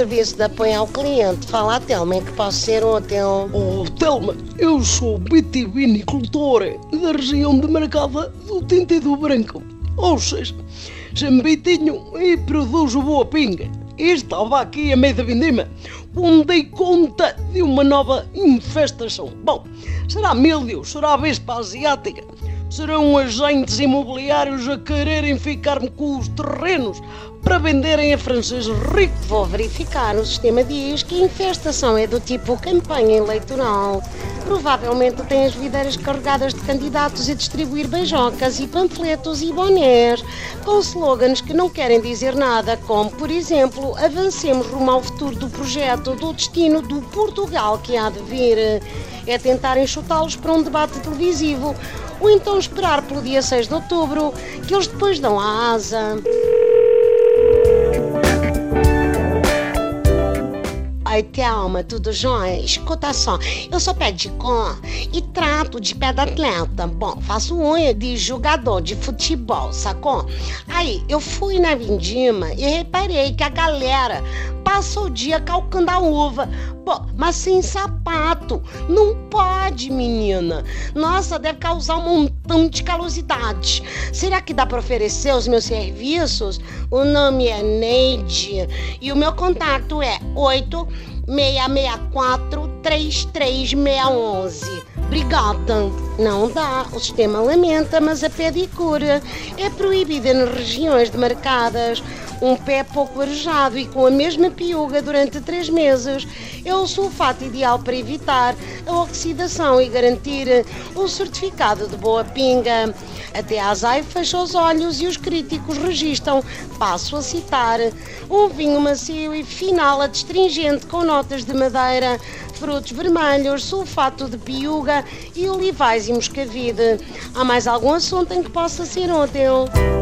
serviço de apoio ao cliente. Fala a Telma, em que posso ser útil? Oh, Telma, eu sou vitivinicultor da região de Marcada do Tinta do Branco. Ou seja, Vitinho e produzo boa pinga. E estava aqui a meio da vindima, onde dei conta de uma nova infestação. Bom, será milho, será vespa asiática, serão agentes imobiliários a quererem ficar-me com os terrenos para venderem a franceses ricos. Vou verificar. O sistema diz que a infestação é do tipo campanha eleitoral. Provavelmente tem as videiras carregadas de candidatos a distribuir beijocas e panfletos e bonés com slogans que não querem dizer nada, como, por exemplo, avancemos rumo ao futuro do projeto, do destino do Portugal que há de vir. É tentar enxutá-los para um debate televisivo ou então esperar pelo dia 6 de outubro, que eles depois dão a asa. Oi, Thelma, tudo jóia? Escuta só, eu sou pé de cor e trato de pé de atleta. Bom, faço unha de jogador de futebol, sacou? Aí, eu fui na Vindima e reparei que a galera passa o dia calcando a uva. Mas sem sapato. Não pode, menina. Nossa, deve causar um montão de calosidade. Será que dá para oferecer os meus serviços? O nome é Neide e o meu contato é 8664 33611. Obrigada. Não dá. O sistema lamenta, mas a pedicura é proibida nas regiões demarcadas um pé pouco arejado e com a mesma piuga durante três meses é o sulfato ideal para evitar a oxidação e garantir o certificado de boa pinga. Até a Azai fecha os olhos e os críticos registram, passo a citar, um vinho macio e final adstringente com notas de madeira, frutos vermelhos, sulfato de piuga e olivais e moscavide. Há mais algum assunto em que possa ser útil?